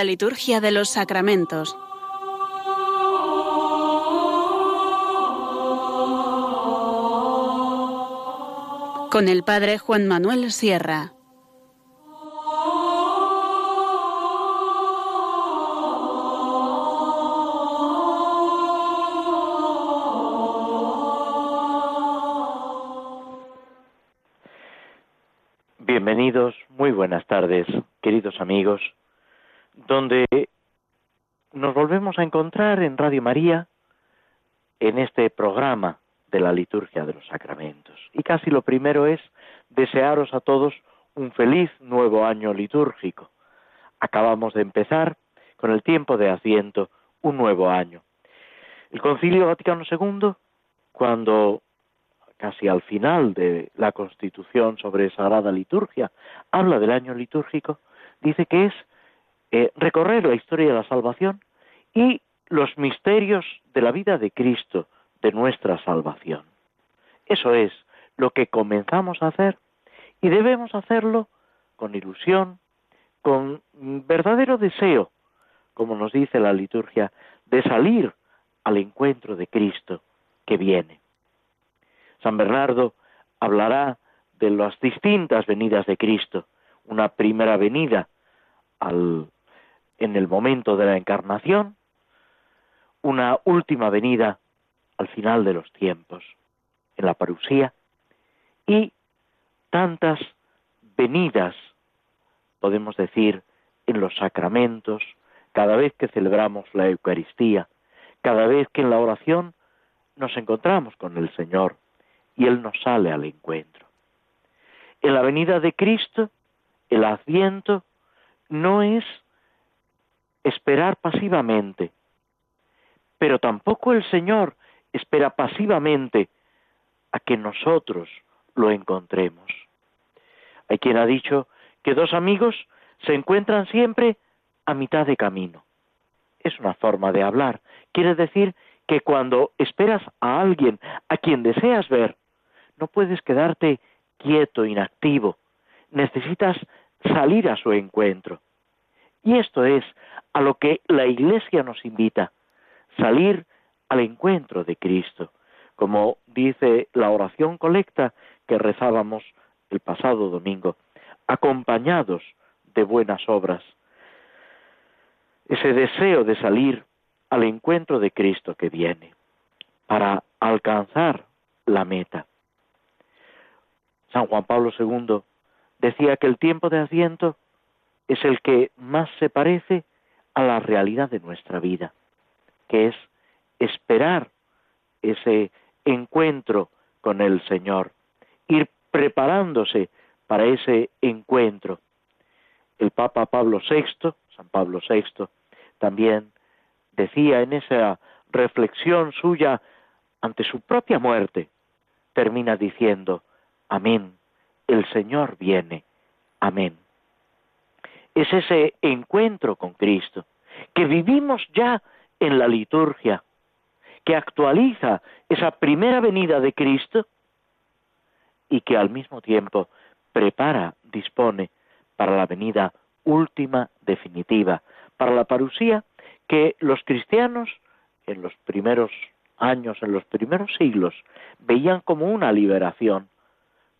La liturgia de los sacramentos. Con el Padre Juan Manuel Sierra. Bienvenidos, muy buenas tardes, queridos amigos, donde nos volvemos a encontrar en Radio María en este programa de la liturgia de los sacramentos. Y casi lo primero es desearos a todos un feliz nuevo año litúrgico. Acabamos de empezar con el tiempo de asiento un nuevo año. El Concilio Vaticano II, cuando casi al final de la Constitución sobre Sagrada Liturgia, habla del año litúrgico, dice que es eh, recorrer la historia de la salvación y los misterios de la vida de Cristo, de nuestra salvación. Eso es lo que comenzamos a hacer y debemos hacerlo con ilusión, con verdadero deseo, como nos dice la liturgia, de salir al encuentro de Cristo que viene. San Bernardo hablará de las distintas venidas de Cristo. Una primera venida en el momento de la encarnación, una última venida al final de los tiempos, en la parusía, y tantas venidas, podemos decir, en los sacramentos, cada vez que celebramos la Eucaristía, cada vez que en la oración nos encontramos con el Señor, y Él nos sale al encuentro. En la venida de Cristo, el adviento no es esperar pasivamente, pero tampoco el Señor espera pasivamente a que nosotros lo encontremos. Hay quien ha dicho que dos amigos se encuentran siempre a mitad de camino. Es una forma de hablar. Quiere decir que cuando esperas a alguien a quien deseas ver, no puedes quedarte quieto, inactivo. Necesitas salir a su encuentro. Y esto es a lo que la Iglesia nos invita, salir al encuentro de Cristo, como dice la oración colecta que rezábamos el pasado domingo, acompañados de buenas obras. Ese deseo de salir al encuentro de Cristo que viene, para alcanzar la meta. San Juan Pablo II decía que el tiempo de asiento es el que más se parece a la realidad de nuestra vida, que es esperar ese encuentro con el Señor, ir preparándose para ese encuentro. El Papa Pablo VI, San Pablo VI, también decía en esa reflexión suya ante su propia muerte, termina diciendo, Amén. El Señor viene. Amén. Es ese encuentro con Cristo que vivimos ya en la liturgia, que actualiza esa primera venida de Cristo y que al mismo tiempo prepara, dispone para la venida última, definitiva, para la parusía que los cristianos en los primeros años, en los primeros siglos, veían como una liberación,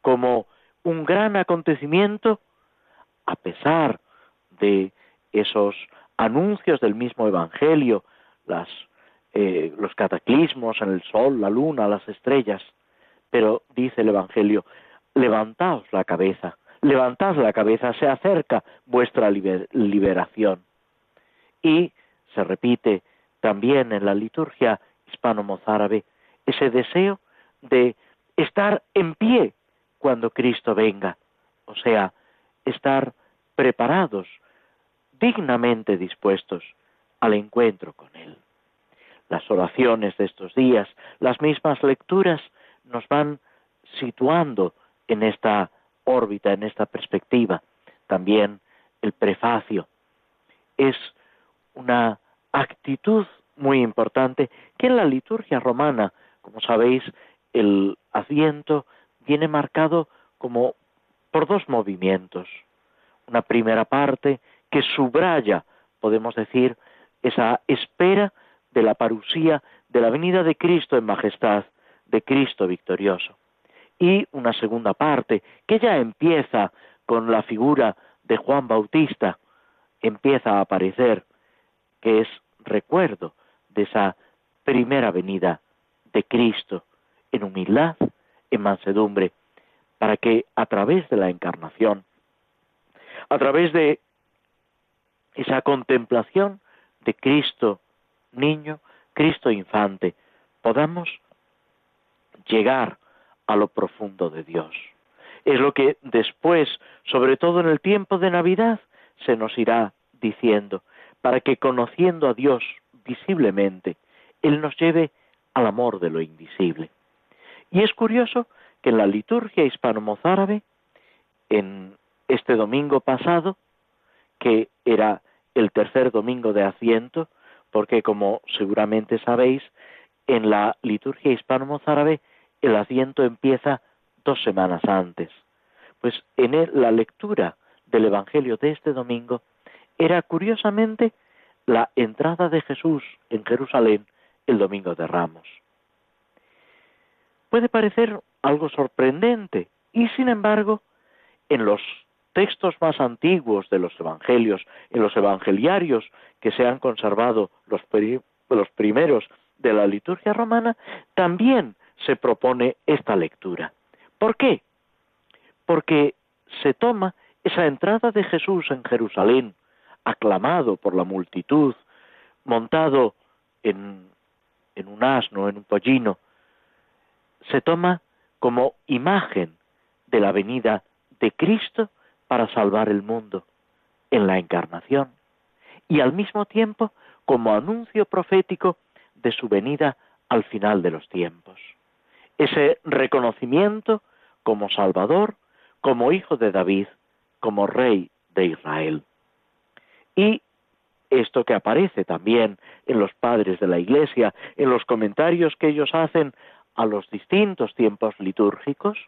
como un gran acontecimiento a pesar de esos anuncios del mismo Evangelio, las, eh, los cataclismos en el sol, la luna, las estrellas. Pero dice el Evangelio, levantaos la cabeza, levantad la cabeza, se acerca vuestra liberación. Y se repite también en la liturgia hispano-mozárabe ese deseo de estar en pie cuando Cristo venga, o sea, estar preparados, dignamente dispuestos al encuentro con Él. Las oraciones de estos días, las mismas lecturas, nos van situando en esta órbita, en esta perspectiva. También el prefacio es una actitud muy importante que en la liturgia romana, como sabéis, el asiento viene marcado como por dos movimientos. Una primera parte que subraya podemos decir, esa espera de la parusía, de la venida de Cristo en majestad, de Cristo victorioso. Y una segunda parte, que ya empieza con la figura de Juan Bautista, empieza a aparecer, que es recuerdo de esa primera venida de Cristo en humildad, en mansedumbre, para que a través de la encarnación, a través de esa contemplación de Cristo niño, Cristo infante, podamos llegar a lo profundo de Dios. Es lo que después, sobre todo en el tiempo de Navidad, se nos irá diciendo, para que conociendo a Dios visiblemente, Él nos lleve al amor de lo invisible. Y es curioso que en la liturgia hispano-mozárabe, en este domingo pasado, que era el tercer domingo de Asiento, porque como seguramente sabéis, en la liturgia hispano-mozárabe el Asiento empieza dos semanas antes. Pues en la lectura del Evangelio de este domingo era curiosamente la entrada de Jesús en Jerusalén el domingo de Ramos. Puede parecer algo sorprendente y sin embargo en los textos más antiguos de los evangelios, en los evangeliarios que se han conservado los, primeros de la liturgia romana, también se propone esta lectura. ¿Por qué? Porque se toma esa entrada de Jesús en Jerusalén, aclamado por la multitud, montado en, en un asno, en un pollino, se toma como imagen de la venida de Cristo para salvar el mundo en la encarnación y al mismo tiempo como anuncio profético de su venida al final de los tiempos. Ese reconocimiento como Salvador, como Hijo de David, como Rey de Israel. Y esto que aparece también en los padres de la Iglesia, en los comentarios que ellos hacen a los distintos tiempos litúrgicos,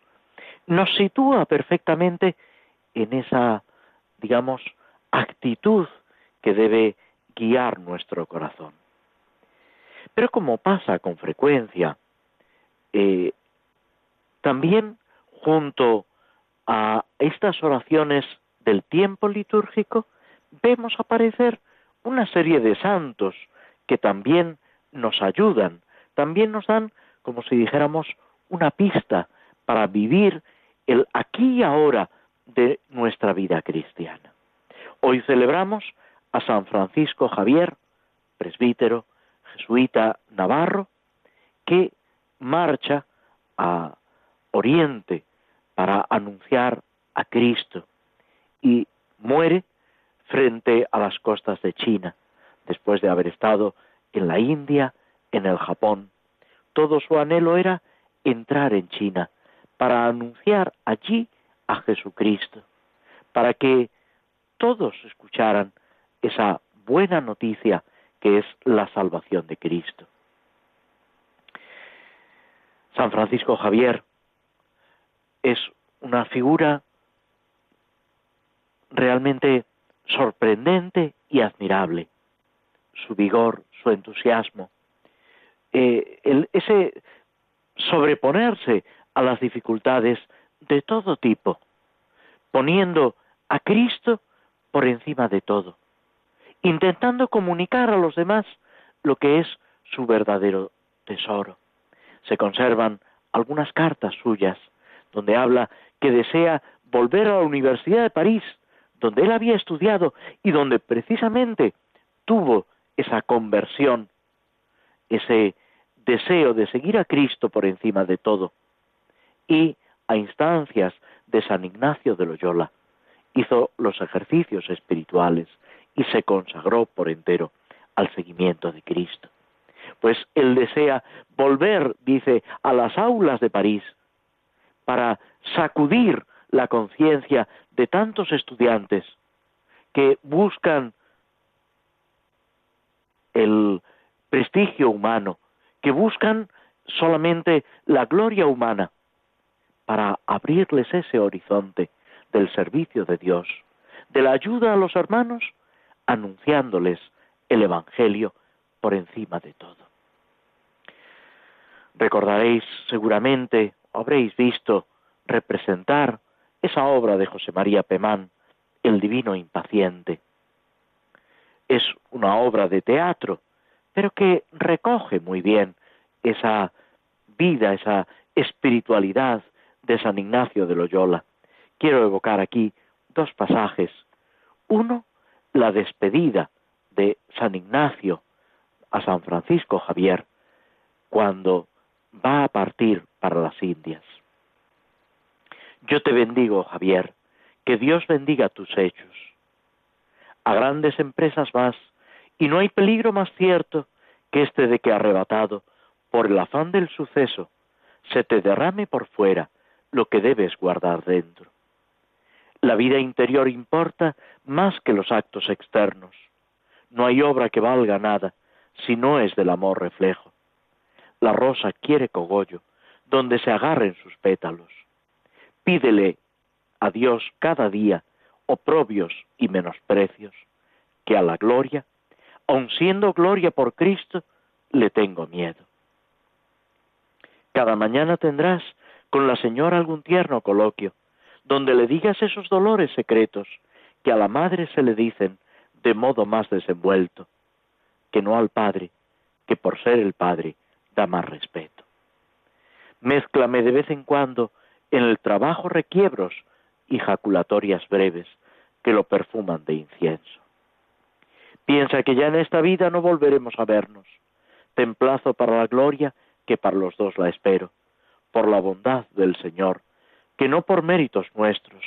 nos sitúa perfectamente en esa, digamos, actitud que debe guiar nuestro corazón. Pero como pasa con frecuencia, eh, también junto a estas oraciones del tiempo litúrgico, vemos aparecer una serie de santos que también nos ayudan, también nos dan, como si dijéramos, una pista para vivir el aquí y ahora de nuestra vida cristiana. Hoy celebramos a San Francisco Javier, presbítero, jesuita navarro, que marcha a Oriente para anunciar a Cristo y muere frente a las costas de China, después de haber estado en la India, en el Japón. Todo su anhelo era entrar en China para anunciar allí a Jesucristo, para que todos escucharan esa buena noticia que es la salvación de Cristo. San Francisco Javier es una figura realmente sorprendente y admirable. Su vigor, su entusiasmo, eh, ese sobreponerse a las dificultades de todo tipo, poniendo a Cristo por encima de todo, intentando comunicar a los demás lo que es su verdadero tesoro. Se conservan algunas cartas suyas donde habla que desea volver a la Universidad de París, donde él había estudiado y donde precisamente tuvo esa conversión, ese deseo de seguir a Cristo por encima de todo. Y a instancias de San Ignacio de Loyola, hizo los ejercicios espirituales y se consagró por entero al seguimiento de Cristo. Pues él desea volver, dice, a las aulas de París para sacudir la conciencia de tantos estudiantes que buscan el prestigio humano, que buscan solamente la gloria humana, para abrirles ese horizonte del servicio de Dios, de la ayuda a los hermanos anunciándoles el Evangelio por encima de todo. Recordaréis seguramente, habréis visto representar esa obra de José María Pemán, El Divino Impaciente. Es una obra de teatro, pero que recoge muy bien esa vida, esa espiritualidad de San Ignacio de Loyola. Quiero evocar aquí dos pasajes. Uno, la despedida de San Ignacio a San Francisco Javier cuando va a partir para las Indias. Yo te bendigo, Javier, que Dios bendiga tus hechos. A grandes empresas vas, y no hay peligro más cierto que este de que arrebatado, por el afán del suceso, se te derrame por fuera lo que debes guardar dentro. La vida interior importa más que los actos externos. No hay obra que valga nada si no es del amor reflejo. La rosa quiere cogollo, donde se agarren sus pétalos. Pídele a Dios cada día oprobios y menosprecios, que a la gloria, aun siendo gloria por Cristo, le tengo miedo. Cada mañana tendrás con la señora algún tierno coloquio, donde le digas esos dolores secretos que a la madre se le dicen de modo más desenvuelto, que no al padre, que por ser el padre da más respeto. Mézclame de vez en cuando en el trabajo requiebros y jaculatorias breves que lo perfuman de incienso. Piensa que ya en esta vida no volveremos a vernos. Te emplazo para la gloria que para los dos la espero, por la bondad del Señor, que no por méritos nuestros.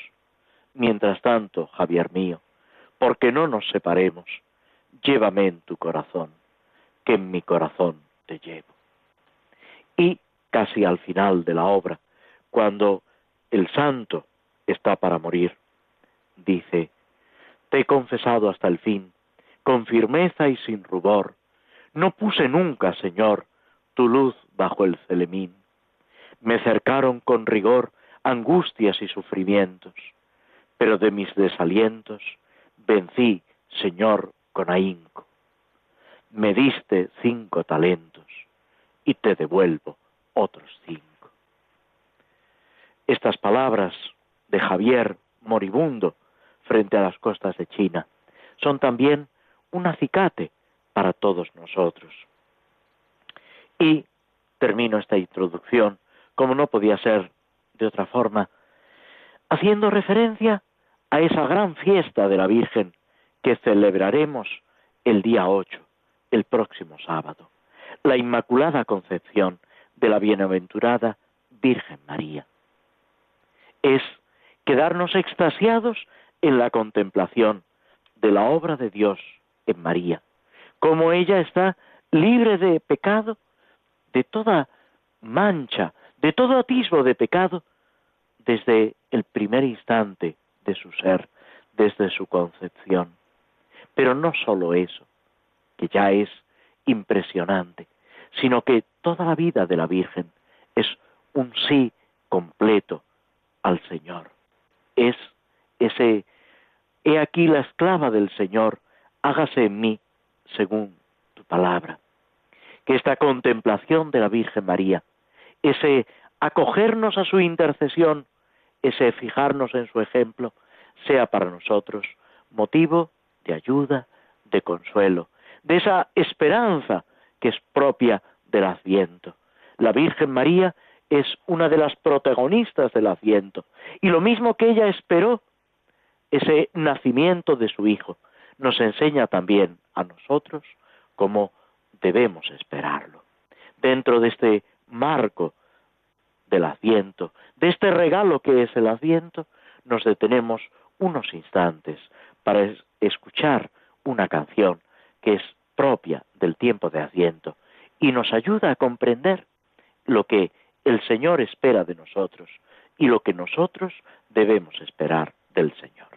Mientras tanto, Javier mío, porque no nos separemos, llévame en tu corazón, que en mi corazón te llevo. Y casi al final de la obra, cuando el santo está para morir, dice, te he confesado hasta el fin, con firmeza y sin rubor, no puse nunca, Señor, tu luz bajo el celemín. Me cercaron con rigor angustias y sufrimientos, pero de mis desalientos vencí, Señor, con ahínco. Me diste cinco talentos y te devuelvo otros cinco. Estas palabras de Javier moribundo frente a las costas de China son también un acicate para todos nosotros. Y termino esta introducción, como no podía ser de otra forma, haciendo referencia a esa gran fiesta de la Virgen que celebraremos el día 8, el próximo sábado, la Inmaculada Concepción de la Bienaventurada Virgen María. Es quedarnos extasiados en la contemplación de la obra de Dios en María, como ella está libre de pecado, de toda mancha, de todo atisbo de pecado, desde el primer instante de su ser, desde su concepción. Pero no solo eso, que ya es impresionante, sino que toda la vida de la Virgen es un sí completo al Señor. Es ese, he aquí la esclava del Señor, hágase en mí según tu palabra. Que esta contemplación de la Virgen María, ese acogernos a su intercesión, ese fijarnos en su ejemplo, sea para nosotros motivo de ayuda, de consuelo, de esa esperanza que es propia del Adviento. La Virgen María es una de las protagonistas del Adviento. Y lo mismo que ella esperó, ese nacimiento de su Hijo, nos enseña también a nosotros cómo debemos esperarlo. Dentro de este marco del Adviento, de este regalo que es el Adviento, nos detenemos unos instantes para escuchar una canción que es propia del tiempo de Adviento y nos ayuda a comprender lo que el Señor espera de nosotros y lo que nosotros debemos esperar del Señor.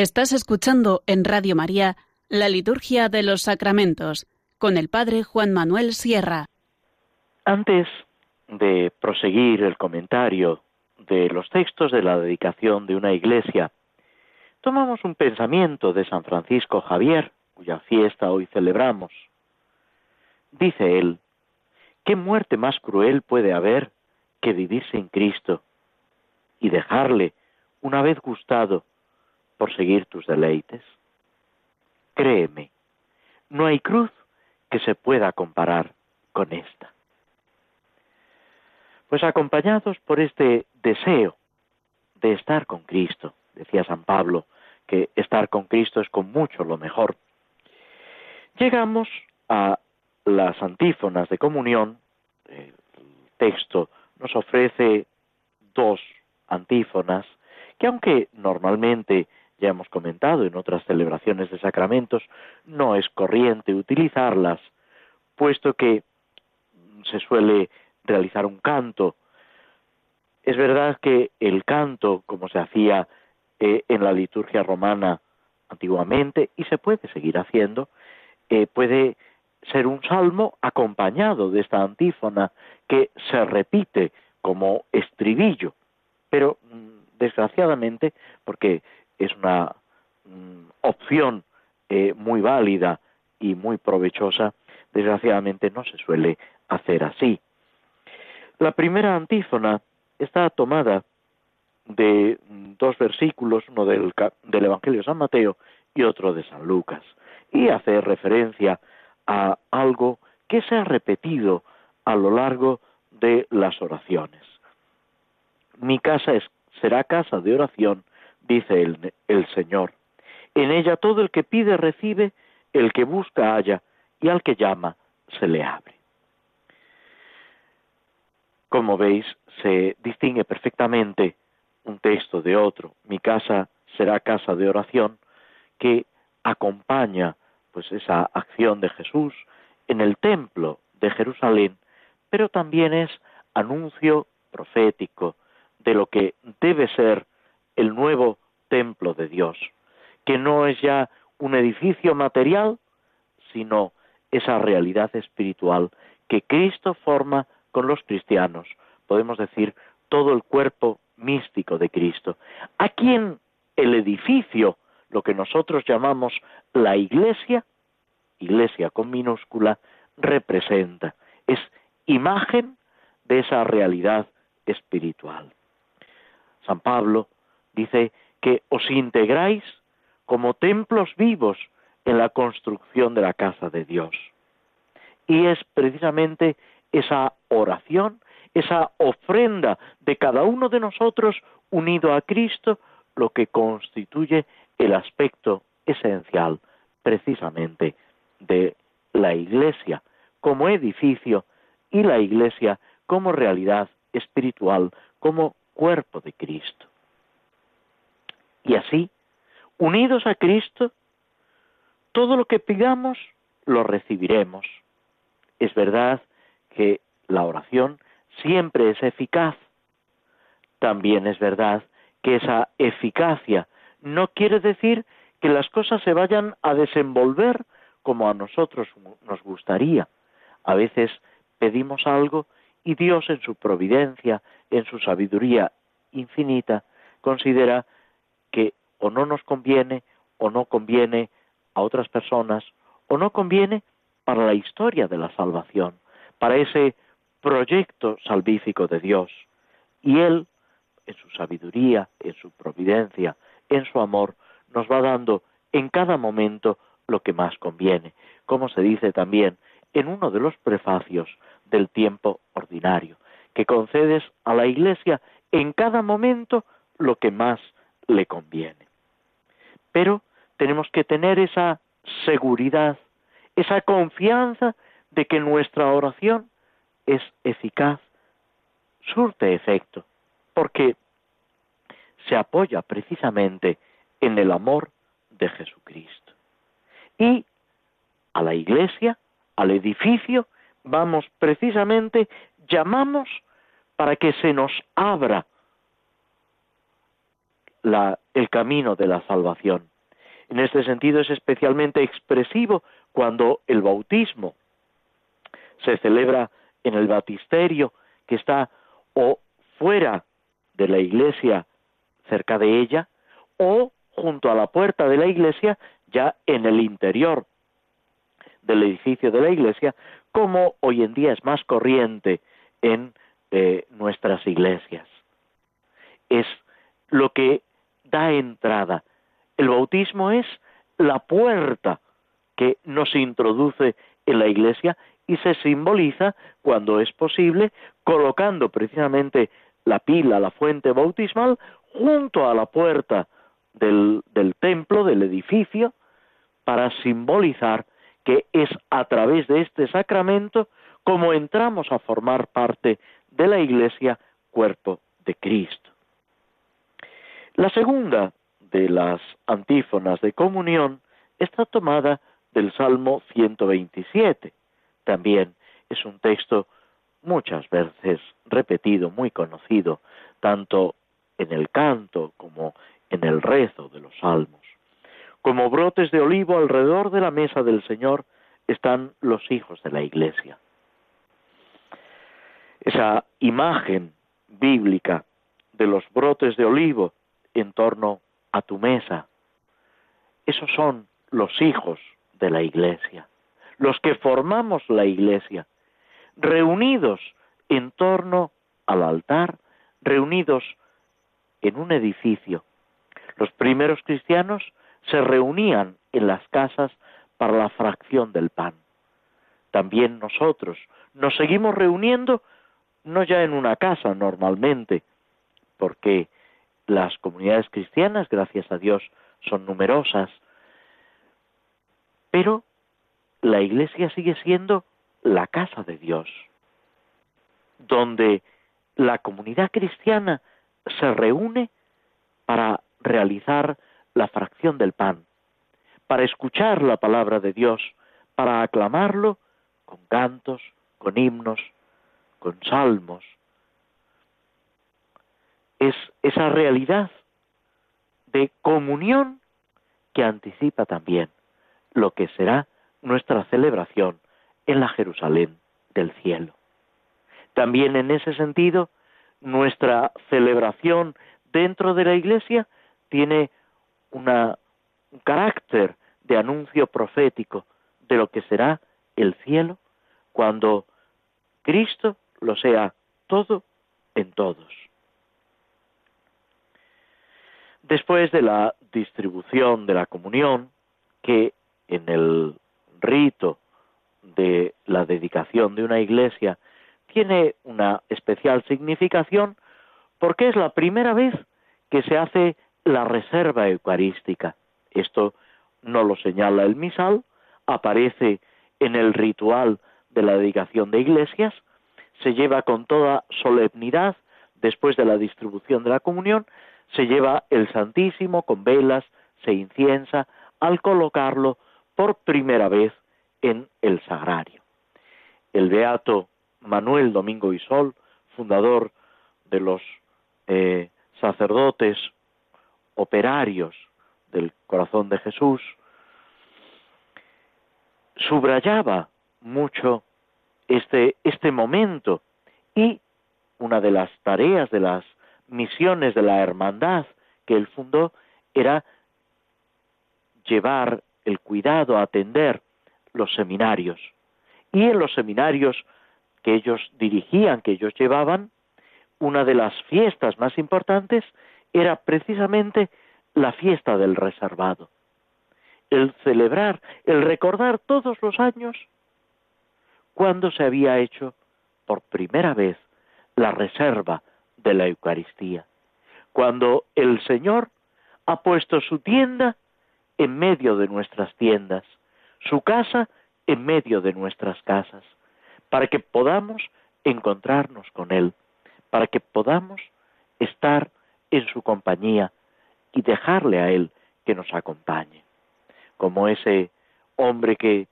Estás escuchando en Radio María la Liturgia de los Sacramentos con el Padre Juan Manuel Sierra. Antes de proseguir el comentario de los textos de la dedicación de una iglesia, tomamos un pensamiento de San Francisco Javier, cuya fiesta hoy celebramos. Dice él, ¿qué muerte más cruel puede haber que vivir sin Cristo y dejarle, una vez gustado, por seguir tus deleites? Créeme, no hay cruz que se pueda comparar con esta. Pues acompañados por este deseo de estar con Cristo, decía San Pablo, que estar con Cristo es con mucho lo mejor, llegamos a las antífonas de comunión. El texto nos ofrece dos antífonas que aunque normalmente ya hemos comentado en otras celebraciones de sacramentos, no es corriente utilizarlas, puesto que se suele realizar un canto. Es verdad que el canto, como se hacía eh, en la liturgia romana antiguamente, y se puede seguir haciendo, eh, puede ser un salmo acompañado de esta antífona que se repite como estribillo, pero mm, desgraciadamente, porque es una mm, opción eh, muy válida y muy provechosa, desgraciadamente no se suele hacer así. La primera antífona está tomada de mm, dos versículos, uno del, del Evangelio de San Mateo y otro de San Lucas, y hace referencia a algo que se ha repetido a lo largo de las oraciones. Mi casa será casa de oración dice el, el Señor. En ella todo el que pide recibe, el que busca halla, y al que llama se le abre. Como veis, se distingue perfectamente un texto de otro. Mi casa será casa de oración que acompaña pues esa acción de Jesús en el templo de Jerusalén, pero también es anuncio profético de lo que debe ser el nuevo templo de Dios, que no es ya un edificio material, sino esa realidad espiritual que Cristo forma con los cristianos, podemos decir, todo el cuerpo místico de Cristo. A quien el edificio, lo que nosotros llamamos la iglesia, iglesia con minúscula, representa, es imagen de esa realidad espiritual. San Pablo dice que os integráis como templos vivos en la construcción de la casa de Dios. Y es precisamente esa oración, esa ofrenda de cada uno de nosotros unido a Cristo, lo que constituye el aspecto esencial precisamente de la Iglesia como edificio y la Iglesia como realidad espiritual, como cuerpo de Cristo. Y así, unidos a Cristo, todo lo que pidamos lo recibiremos. Es verdad que la oración siempre es eficaz. También es verdad que esa eficacia no quiere decir que las cosas se vayan a desenvolver como a nosotros nos gustaría. A veces pedimos algo y Dios en su providencia, en su sabiduría infinita, considera que o no nos conviene o no conviene a otras personas o no conviene para la historia de la salvación, para ese proyecto salvífico de Dios. Y Él, en su sabiduría, en su providencia, en su amor, nos va dando en cada momento lo que más conviene, como se dice también en uno de los prefacios del tiempo ordinario, que concedes a la Iglesia en cada momento lo que más le conviene. Pero tenemos que tener esa seguridad, esa confianza de que nuestra oración es eficaz, surte efecto, porque se apoya precisamente en el amor de Jesucristo. Y a la iglesia, al edificio, vamos precisamente, llamamos para que se nos abra el camino de la salvación. En este sentido es especialmente expresivo cuando el bautismo se celebra en el batisterio que está o fuera de la iglesia cerca de ella o junto a la puerta de la iglesia ya en el interior del edificio de la iglesia como hoy en día es más corriente en eh, nuestras iglesias. Es lo que da entrada. El bautismo es la puerta que nos introduce en la iglesia y se simboliza, cuando es posible, colocando precisamente la pila, la fuente bautismal, junto a la puerta del, del templo, del edificio, para simbolizar que es a través de este sacramento como entramos a formar parte de la Iglesia, cuerpo de Cristo. La segunda de las antífonas de comunión está tomada del Salmo 127. También es un texto muchas veces repetido, muy conocido, tanto en el canto como en el rezo de los salmos. Como brotes de olivo alrededor de la mesa del Señor están los hijos de la Iglesia. Esa imagen bíblica de los brotes de olivo en torno a tu mesa, esos son los hijos de la Iglesia, los que formamos la Iglesia, reunidos en torno al altar, reunidos en un edificio. Los primeros cristianos se reunían en las casas para la fracción del pan. También nosotros nos seguimos reuniendo no ya en una casa normalmente, porque las comunidades cristianas, gracias a Dios, son numerosas, pero la iglesia sigue siendo la casa de Dios, donde la comunidad cristiana se reúne para realizar la fracción del pan, para escuchar la palabra de Dios, para aclamarlo con cantos, con himnos, con salmos. Es esa realidad de comunión que anticipa también lo que será nuestra celebración en la Jerusalén del cielo. También en ese sentido, nuestra celebración dentro de la Iglesia tiene un carácter de anuncio profético de lo que será el cielo cuando Cristo lo sea todo en todos. Después de la distribución de la comunión, que en el rito de la dedicación de una iglesia tiene una especial significación porque es la primera vez que se hace la reserva eucarística. Esto no lo señala el misal, aparece en el ritual de la dedicación de iglesias, se lleva con toda solemnidad después de la distribución de la comunión, se lleva el Santísimo con velas, se inciensa al colocarlo por primera vez en el sagrario. El beato Manuel Domingo y Sol, fundador de los eh, sacerdotes operarios del corazón de Jesús, subrayaba mucho este, este momento y una de las tareas de las misiones de la hermandad que él fundó era llevar el cuidado, atender los seminarios. Y en los seminarios que ellos dirigían, que ellos llevaban, una de las fiestas más importantes era precisamente la fiesta del reservado. El celebrar, el recordar todos los años cuando se había hecho por primera vez la reserva de la Eucaristía, cuando el Señor ha puesto su tienda en medio de nuestras tiendas, su casa en medio de nuestras casas, para que podamos encontrarnos con Él, para que podamos estar en su compañía y dejarle a Él que nos acompañe, como ese hombre que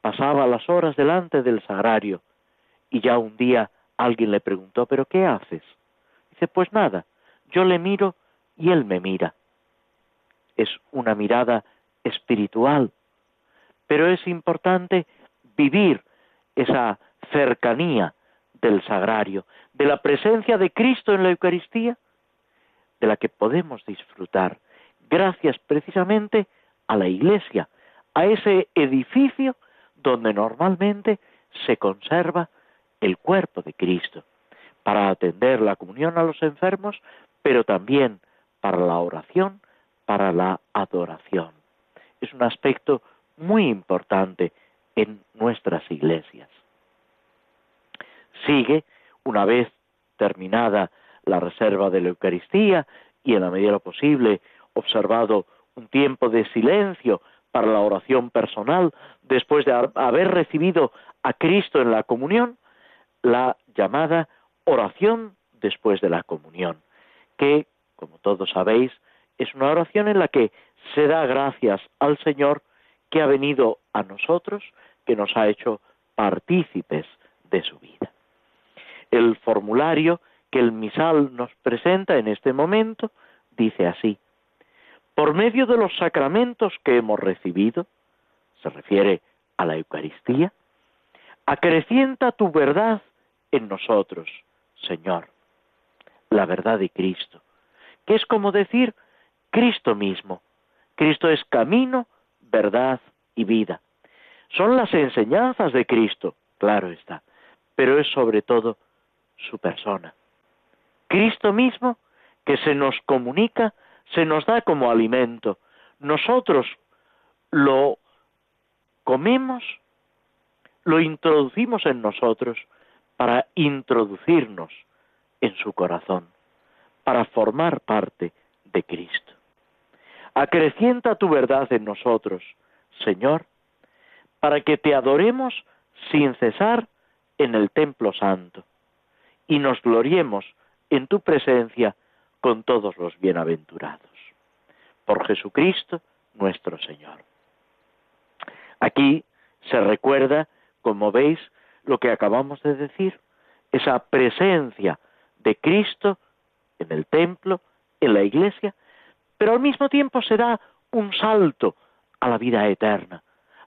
pasaba las horas delante del sagrario y ya un día alguien le preguntó, ¿pero qué haces? Dice, pues nada, yo le miro y Él me mira. Es una mirada espiritual, pero es importante vivir esa cercanía del sagrario, de la presencia de Cristo en la Eucaristía, de la que podemos disfrutar, gracias precisamente a la Iglesia, a ese edificio donde normalmente se conserva el cuerpo de Cristo, para atender la comunión a los enfermos, pero también para la oración, para la adoración. Es un aspecto muy importante en nuestras iglesias. Sigue, una vez terminada la reserva de la Eucaristía y en la medida de lo posible observado un tiempo de silencio para la oración personal, después de haber recibido a Cristo en la comunión, la llamada oración después de la comunión, que, como todos sabéis, es una oración en la que se da gracias al Señor que ha venido a nosotros, que nos ha hecho partícipes de su vida. El formulario que el misal nos presenta en este momento dice así, por medio de los sacramentos que hemos recibido, se refiere a la Eucaristía, acrecienta tu verdad en nosotros, Señor, la verdad de Cristo, que es como decir Cristo mismo. Cristo es camino, verdad y vida. Son las enseñanzas de Cristo, claro está, pero es sobre todo su persona. Cristo mismo que se nos comunica, se nos da como alimento. Nosotros lo comemos, lo introducimos en nosotros para introducirnos en su corazón, para formar parte de Cristo. Acrecienta tu verdad en nosotros, Señor, para que te adoremos sin cesar en el templo santo y nos gloriemos en tu presencia con todos los bienaventurados. Por Jesucristo nuestro Señor. Aquí se recuerda, como veis, lo que acabamos de decir, esa presencia de Cristo en el templo, en la iglesia, pero al mismo tiempo se da un salto a la vida eterna,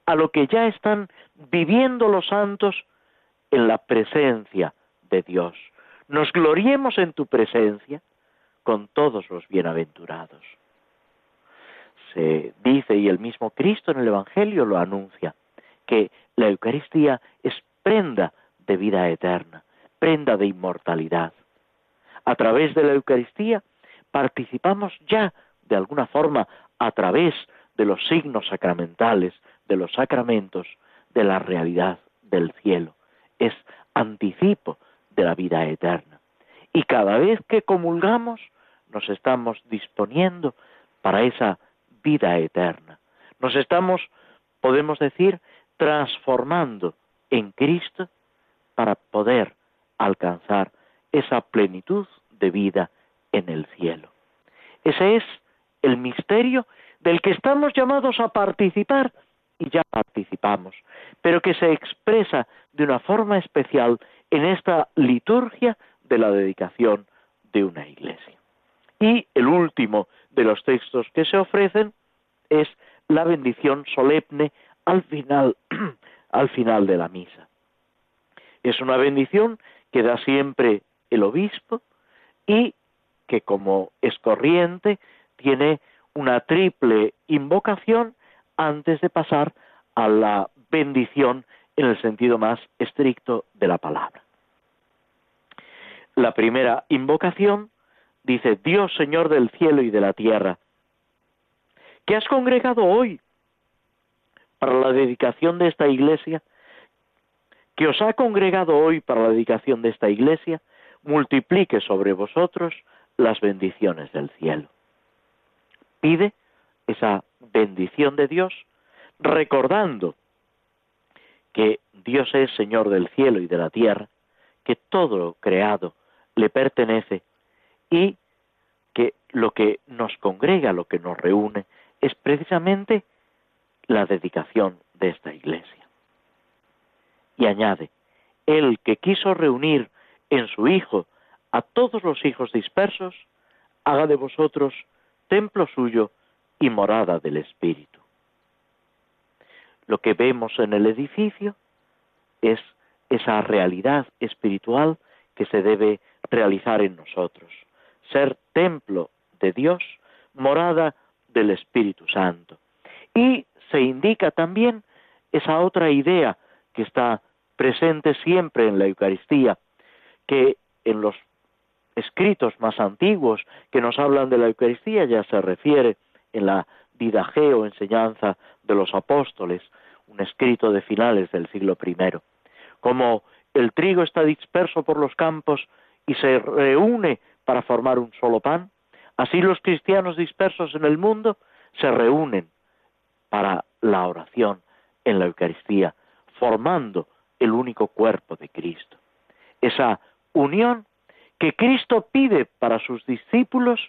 a lo que ya están viviendo los santos en la presencia de Dios. Nos gloriemos en tu presencia con todos los bienaventurados. Se dice, y el mismo Cristo en el Evangelio lo anuncia, que la Eucaristía es prenda de vida eterna, prenda de inmortalidad. A través de la Eucaristía participamos ya, de alguna forma, a través de los signos sacramentales, de los sacramentos, de la realidad del cielo. Es anticipo de la vida eterna. Y cada vez que comulgamos, nos estamos disponiendo para esa vida eterna. Nos estamos, podemos decir, transformando en Cristo para poder alcanzar esa plenitud de vida en el cielo. Ese es el misterio del que estamos llamados a participar y ya participamos, pero que se expresa de una forma especial en esta liturgia de la dedicación de una iglesia. Y el último de los textos que se ofrecen es la bendición solemne al final, al final de la misa. Es una bendición que da siempre el obispo y que como es corriente tiene una triple invocación antes de pasar a la bendición en el sentido más estricto de la palabra. La primera invocación dice, Dios Señor del cielo y de la tierra, que has congregado hoy para la dedicación de esta iglesia, que os ha congregado hoy para la dedicación de esta iglesia, multiplique sobre vosotros las bendiciones del cielo. Pide esa bendición de Dios, recordando que Dios es Señor del cielo y de la tierra, que todo lo creado le pertenece y que lo que nos congrega, lo que nos reúne, es precisamente la dedicación de esta iglesia. Y añade, el que quiso reunir en su Hijo a todos los hijos dispersos, haga de vosotros templo suyo y morada del Espíritu. Lo que vemos en el edificio es esa realidad espiritual que se debe realizar en nosotros, ser templo de Dios, morada del Espíritu Santo. Y se indica también esa otra idea que está presente siempre en la Eucaristía, que en los escritos más antiguos que nos hablan de la Eucaristía ya se refiere en la didageo enseñanza de los apóstoles, un escrito de finales del siglo I, como el trigo está disperso por los campos y se reúne para formar un solo pan, así los cristianos dispersos en el mundo se reúnen para la oración en la Eucaristía, formando el único cuerpo de Cristo. Esa unión que Cristo pide para sus discípulos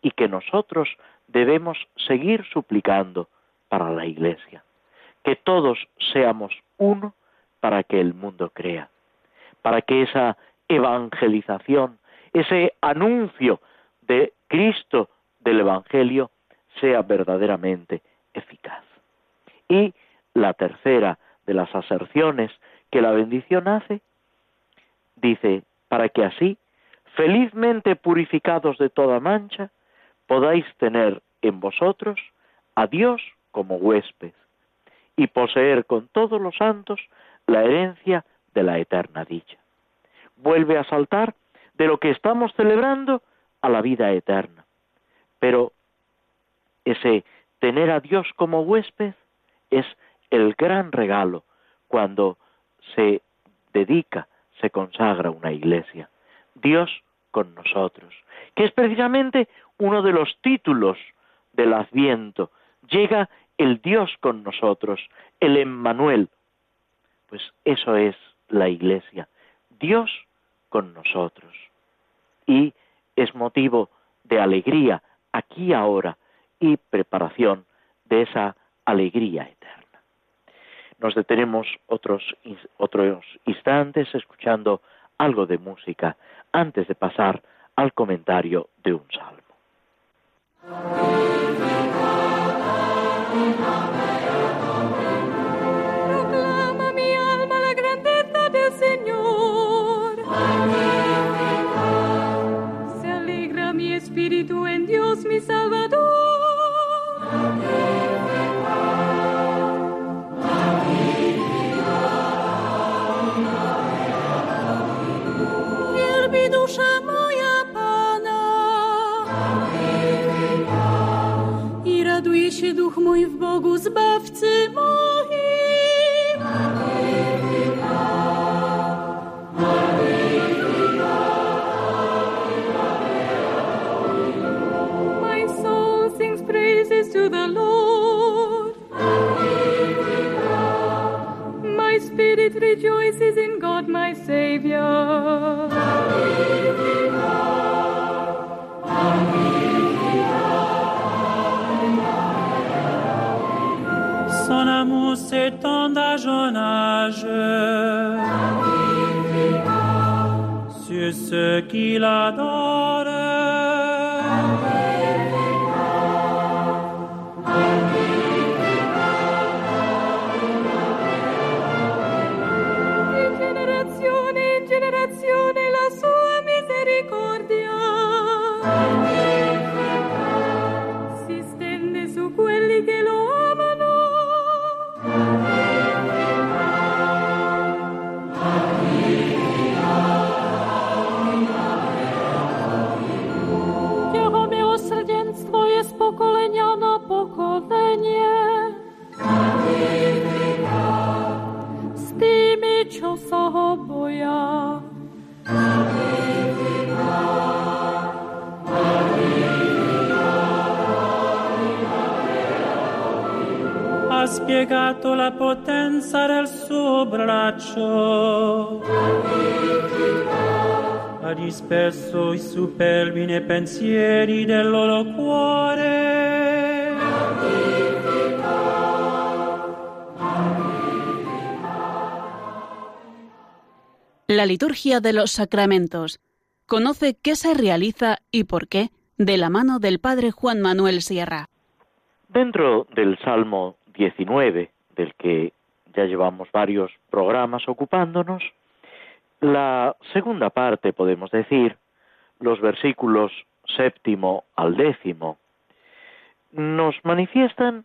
y que nosotros debemos seguir suplicando para la Iglesia. Que todos seamos uno para que el mundo crea, para que esa evangelización, ese anuncio de Cristo del Evangelio sea verdaderamente eficaz. Y la tercera de las aserciones que la bendición hace, dice, para que así, felizmente purificados de toda mancha, podáis tener en vosotros a Dios como huésped y poseer con todos los santos la herencia de la eterna dicha. Vuelve a saltar de lo que estamos celebrando a la vida eterna. Pero ese tener a Dios como huésped es el gran regalo cuando se dedica, se consagra una iglesia. Dios con nosotros, que es precisamente uno de los títulos del Adviento. Llega el Dios con nosotros, el Emmanuel. Pues eso es la iglesia, Dios con nosotros. Y es motivo de alegría aquí ahora y preparación de esa alegría eterna. Nos detenemos otros, instantes escuchando algo de música antes de pasar al comentario de un salmo. Se alegra mi espíritu en Dios mi Salvador. Mój w Bogu Zbawcy moim. My soul sings praises to the Lord. My spirit rejoices in God my Savior. ce qu'il a dans la potenza del suo braccio. Ha disperso i superbi nei pensieri del loro cuore. La liturgia de los sacramentos. Conoce qué se realiza y por qué de la mano del Padre Juan Manuel Sierra. Dentro del Salmo 19, del que ya llevamos varios programas ocupándonos, la segunda parte, podemos decir, los versículos séptimo al décimo, nos manifiestan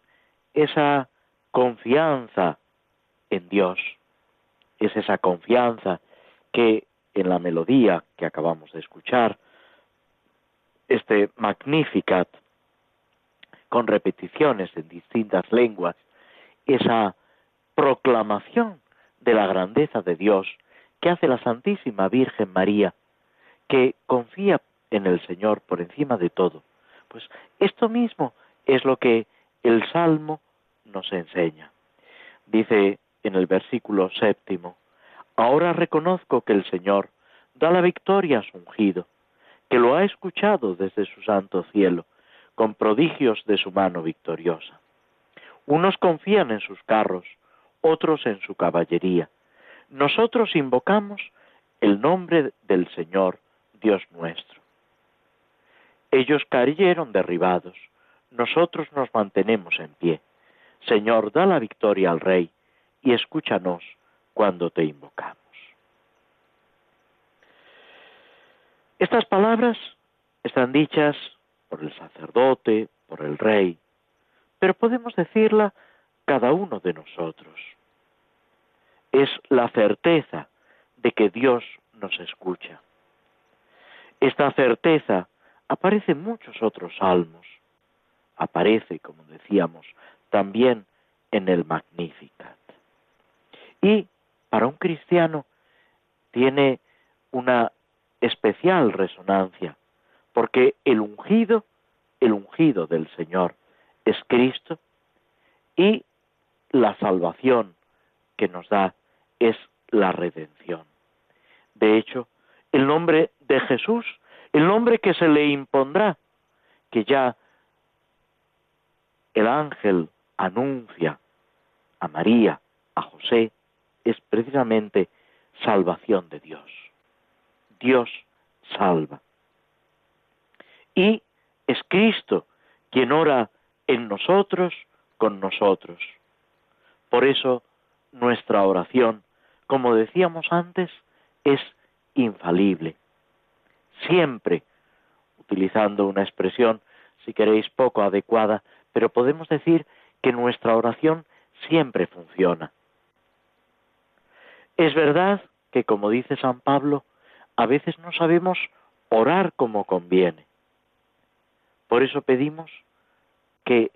esa confianza en Dios. Es esa confianza que en la melodía que acabamos de escuchar, este Magnificat, con repeticiones en distintas lenguas, esa proclamación de la grandeza de Dios que hace la Santísima Virgen María, que confía en el Señor por encima de todo. Pues esto mismo es lo que el Salmo nos enseña. Dice en el versículo séptimo, Ahora reconozco que el Señor da la victoria a su ungido, que lo ha escuchado desde su santo cielo, con prodigios de su mano victoriosa. Unos confían en sus carros, otros en su caballería. Nosotros invocamos el nombre del Señor, Dios nuestro. Ellos cayeron derribados, nosotros nos mantenemos en pie. Señor, da la victoria al Rey y escúchanos cuando te invocamos. Estas palabras están dichas por el sacerdote, por el rey, pero podemos decirla cada uno de nosotros. Es la certeza de que Dios nos escucha. Esta certeza aparece en muchos otros salmos. Aparece, como decíamos, también en el Magnificat. Y para un cristiano tiene una especial resonancia, porque el ungido, el ungido del Señor es Cristo y la salvación que nos da es la redención. De hecho, el nombre de Jesús, el nombre que se le impondrá, que ya el ángel anuncia a María, a José, es precisamente salvación de Dios. Dios salva. Y es Cristo quien ora en nosotros, con nosotros. Por eso nuestra oración, como decíamos antes, es infalible. Siempre, utilizando una expresión, si queréis, poco adecuada, pero podemos decir que nuestra oración siempre funciona. Es verdad que, como dice San Pablo, a veces no sabemos orar como conviene. Por eso pedimos que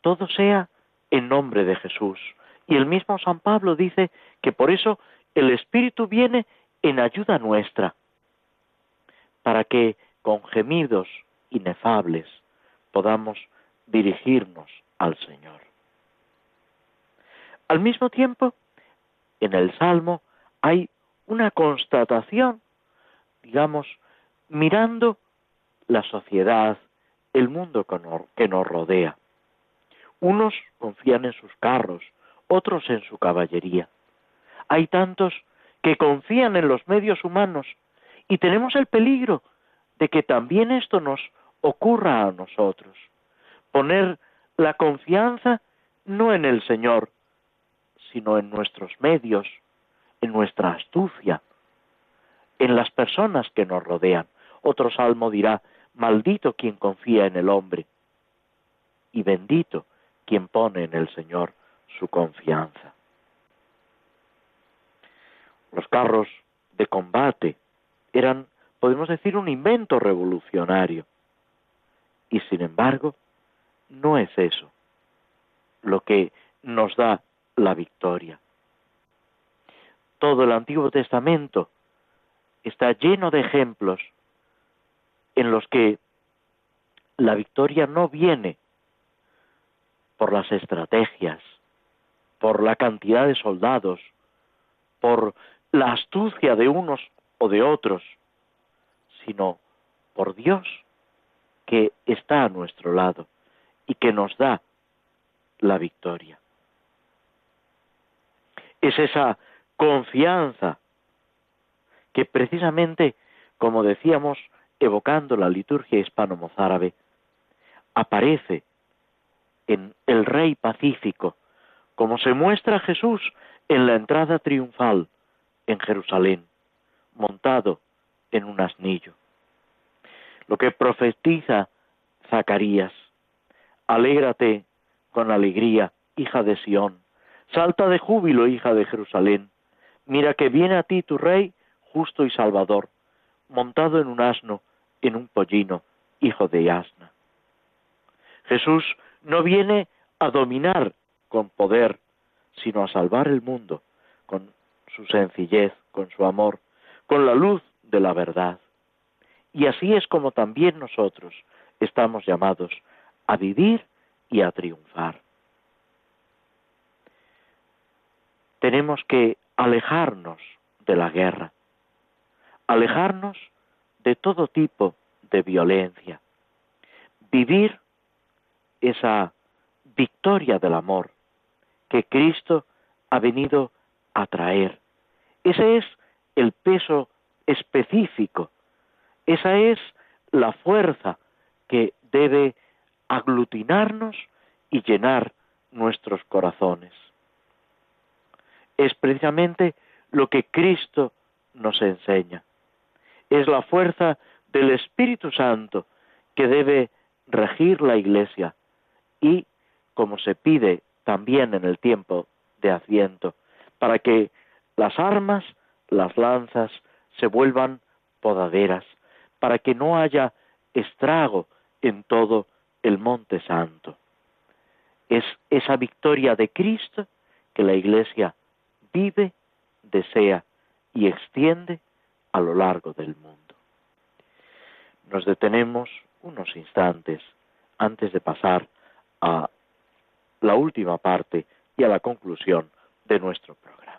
todo sea en nombre de Jesús. Y el mismo San Pablo dice que por eso el Espíritu viene en ayuda nuestra, para que con gemidos inefables podamos dirigirnos al Señor. Al mismo tiempo, en el Salmo hay una constatación, digamos, mirando la sociedad, el mundo que nos rodea. Unos confían en sus carros, otros en su caballería. Hay tantos que confían en los medios humanos y tenemos el peligro de que también esto nos ocurra a nosotros. Poner la confianza no en el Señor, sino en nuestros medios, en nuestra astucia, en las personas que nos rodean. Otro salmo dirá, maldito quien confía en el hombre y bendito quien pone en el Señor su confianza. Los carros de combate eran, podemos decir, un invento revolucionario. Y sin embargo, no es eso lo que nos da la victoria. Todo el Antiguo Testamento está lleno de ejemplos en los que la victoria no viene por las estrategias, por la cantidad de soldados, por la astucia de unos o de otros, sino por Dios que está a nuestro lado y que nos da la victoria. Es esa confianza que precisamente, como decíamos evocando la liturgia hispano-mozárabe, aparece en el Rey Pacífico, como se muestra Jesús en la entrada triunfal en Jerusalén, montado en un asnillo. Lo que profetiza Zacarías, alégrate con alegría, hija de Sión, salta de júbilo, hija de Jerusalén, mira que viene a ti tu rey, justo y salvador, montado en un asno, en un pollino, hijo de asna. Jesús no viene a dominar con poder, sino a salvar el mundo con su sencillez, con su amor, con la luz de la verdad. Y así es como también nosotros estamos llamados a vivir y a triunfar. Tenemos que alejarnos de la guerra, alejarnos de todo tipo de violencia, vivir esa victoria del amor que Cristo ha venido a traer. Ese es el peso específico, esa es la fuerza que debe aglutinarnos y llenar nuestros corazones. Es precisamente lo que Cristo nos enseña. Es la fuerza del Espíritu Santo que debe regir la Iglesia y, como se pide también en el tiempo de Adviento, para que las armas, las lanzas, se vuelvan podaderas, para que no haya estrago en todo el monte santo. Es esa victoria de Cristo que la Iglesia vive, desea y extiende a lo largo del mundo. Nos detenemos unos instantes antes de pasar a la última parte y a la conclusión de nuestro programa.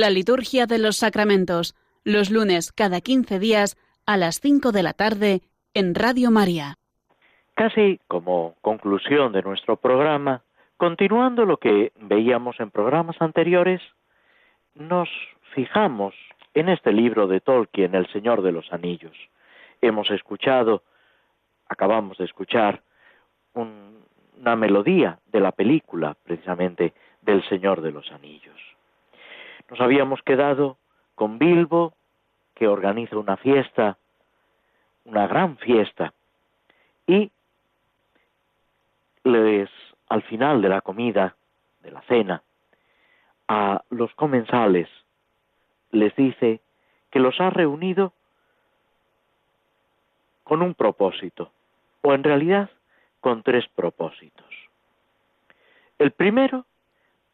La liturgia de los sacramentos, los lunes cada 15 días a las 5 de la tarde en Radio María. Casi como conclusión de nuestro programa, continuando lo que veíamos en programas anteriores, nos fijamos en este libro de Tolkien, El Señor de los Anillos. Hemos escuchado, acabamos de escuchar, una melodía de la película, precisamente, del Señor de los Anillos. Nos habíamos quedado con Bilbo, que organiza una fiesta, una gran fiesta, y les, al final de la comida, de la cena, a los comensales les dice que los ha reunido con un propósito, o en realidad con tres propósitos. El primero,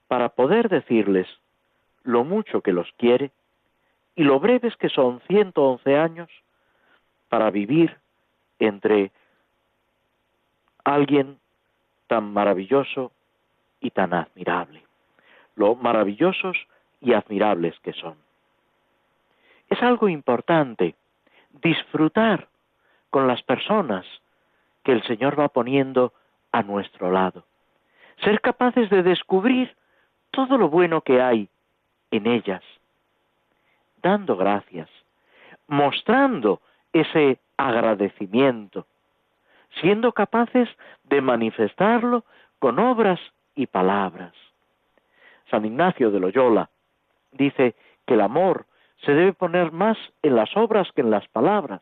para poder decirles lo mucho que los quiere y lo breves que son 111 años para vivir entre alguien tan maravilloso y tan admirable, lo maravillosos y admirables que son. Es algo importante disfrutar con las personas que el Señor va poniendo a nuestro lado. Ser capaces de descubrir todo lo bueno que hay en ellas, dando gracias, mostrando ese agradecimiento, siendo capaces de manifestarlo con obras y palabras. San Ignacio de Loyola dice que el amor se debe poner más en las obras que en las palabras.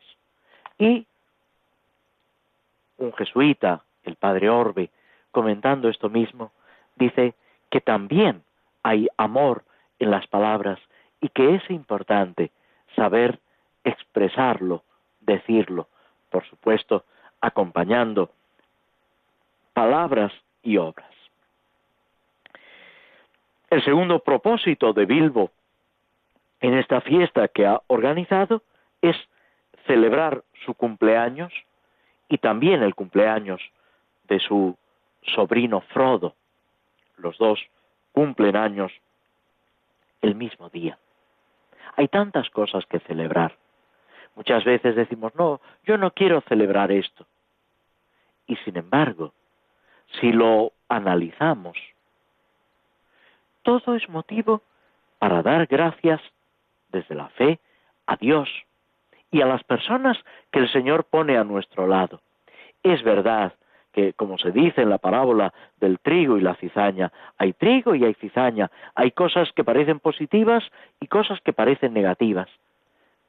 Y un jesuita, el padre Orbe, comentando esto mismo, dice que también hay amor en las palabras y que es importante saber expresarlo, decirlo, por supuesto, acompañando palabras y obras. El segundo propósito de Bilbo en esta fiesta que ha organizado es celebrar su cumpleaños y también el cumpleaños de su sobrino Frodo. Los dos cumplen años el mismo día. Hay tantas cosas que celebrar. Muchas veces decimos, no, yo no quiero celebrar esto. Y sin embargo, si lo analizamos, todo es motivo para dar gracias desde la fe a Dios y a las personas que el Señor pone a nuestro lado. Es verdad que, como se dice en la parábola del trigo y la cizaña, hay trigo y hay cizaña, hay cosas que parecen positivas y cosas que parecen negativas,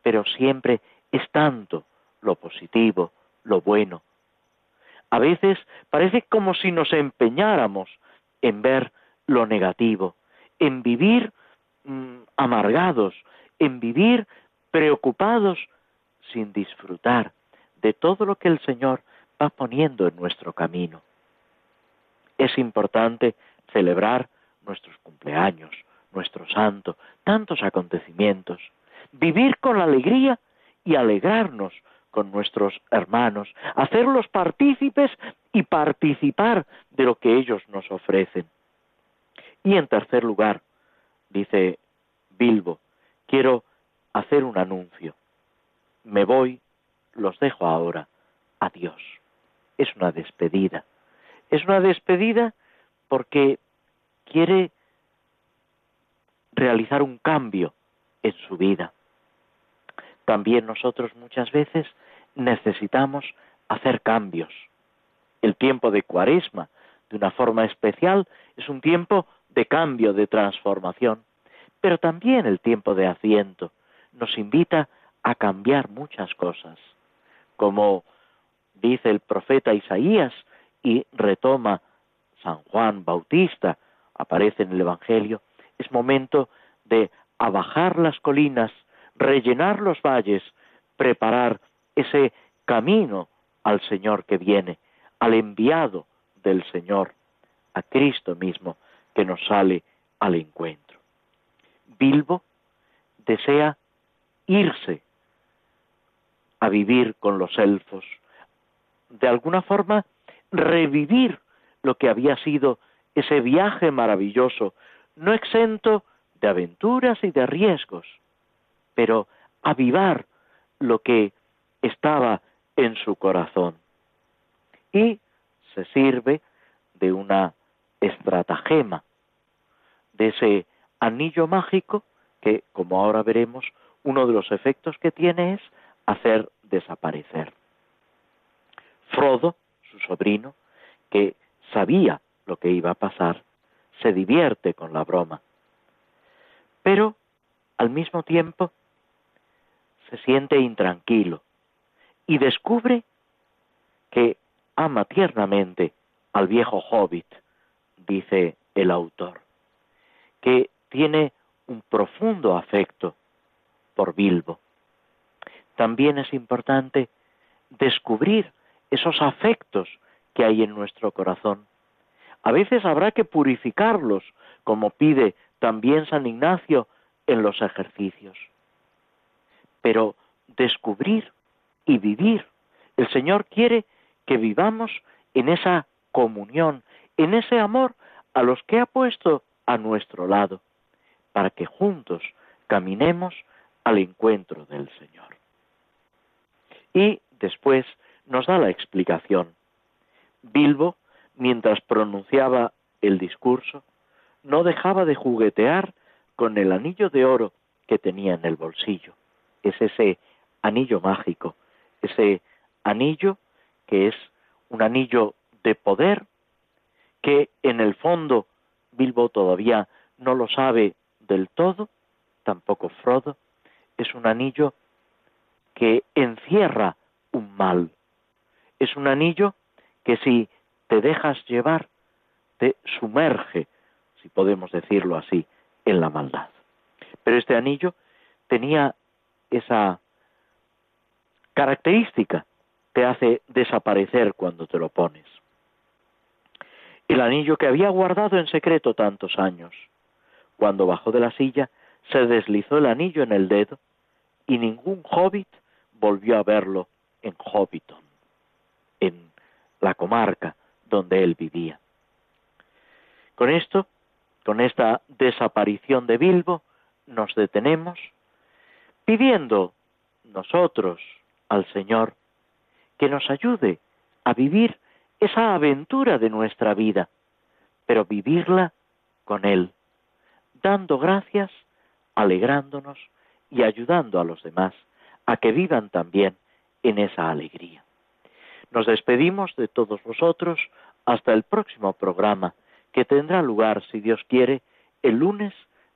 pero siempre es tanto lo positivo, lo bueno. A veces parece como si nos empeñáramos en ver lo negativo, en vivir mm, amargados, en vivir preocupados sin disfrutar de todo lo que el Señor va poniendo en nuestro camino. Es importante celebrar nuestros cumpleaños, nuestro santo, tantos acontecimientos, vivir con alegría y alegrarnos con nuestros hermanos, hacerlos partícipes y participar de lo que ellos nos ofrecen. Y en tercer lugar, dice Bilbo, quiero hacer un anuncio. Me voy, los dejo ahora. Adiós es una despedida. Es una despedida porque quiere realizar un cambio en su vida. También nosotros muchas veces necesitamos hacer cambios. El tiempo de cuaresma, de una forma especial, es un tiempo de cambio, de transformación, pero también el tiempo de asiento nos invita a cambiar muchas cosas, como dice el profeta Isaías y retoma San Juan Bautista, aparece en el Evangelio, es momento de abajar las colinas, rellenar los valles, preparar ese camino al Señor que viene, al enviado del Señor, a Cristo mismo que nos sale al encuentro. Bilbo desea irse a vivir con los elfos, de alguna forma revivir lo que había sido ese viaje maravilloso, no exento de aventuras y de riesgos, pero avivar lo que estaba en su corazón. Y se sirve de una estratagema, de ese anillo mágico que, como ahora veremos, uno de los efectos que tiene es hacer desaparecer. Frodo, su sobrino, que sabía lo que iba a pasar, se divierte con la broma. Pero, al mismo tiempo, se siente intranquilo y descubre que ama tiernamente al viejo hobbit, dice el autor, que tiene un profundo afecto por Bilbo. También es importante descubrir esos afectos que hay en nuestro corazón. A veces habrá que purificarlos, como pide también San Ignacio en los ejercicios. Pero descubrir y vivir. El Señor quiere que vivamos en esa comunión, en ese amor a los que ha puesto a nuestro lado, para que juntos caminemos al encuentro del Señor. Y después nos da la explicación. Bilbo, mientras pronunciaba el discurso, no dejaba de juguetear con el anillo de oro que tenía en el bolsillo. Es ese anillo mágico, ese anillo que es un anillo de poder que en el fondo Bilbo todavía no lo sabe del todo, tampoco Frodo, es un anillo que encierra un mal. Es un anillo que si te dejas llevar, te sumerge, si podemos decirlo así, en la maldad. Pero este anillo tenía esa característica, te hace desaparecer cuando te lo pones. El anillo que había guardado en secreto tantos años. Cuando bajó de la silla, se deslizó el anillo en el dedo y ningún hobbit volvió a verlo en Hobbiton, en la comarca donde él vivía. Con esto, con esta desaparición de Bilbo, nos detenemos pidiendo nosotros al Señor que nos ayude a vivir esa aventura de nuestra vida, pero vivirla con Él, dando gracias, alegrándonos y ayudando a los demás a que vivan también en esa alegría. Nos despedimos de todos vosotros hasta el próximo programa que tendrá lugar, si Dios quiere, el lunes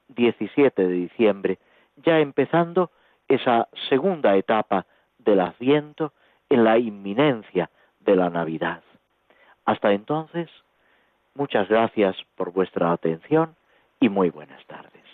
17 de diciembre, ya empezando esa segunda etapa del Adviento en la inminencia de la Navidad. Hasta entonces, muchas gracias por vuestra atención y muy buenas tardes.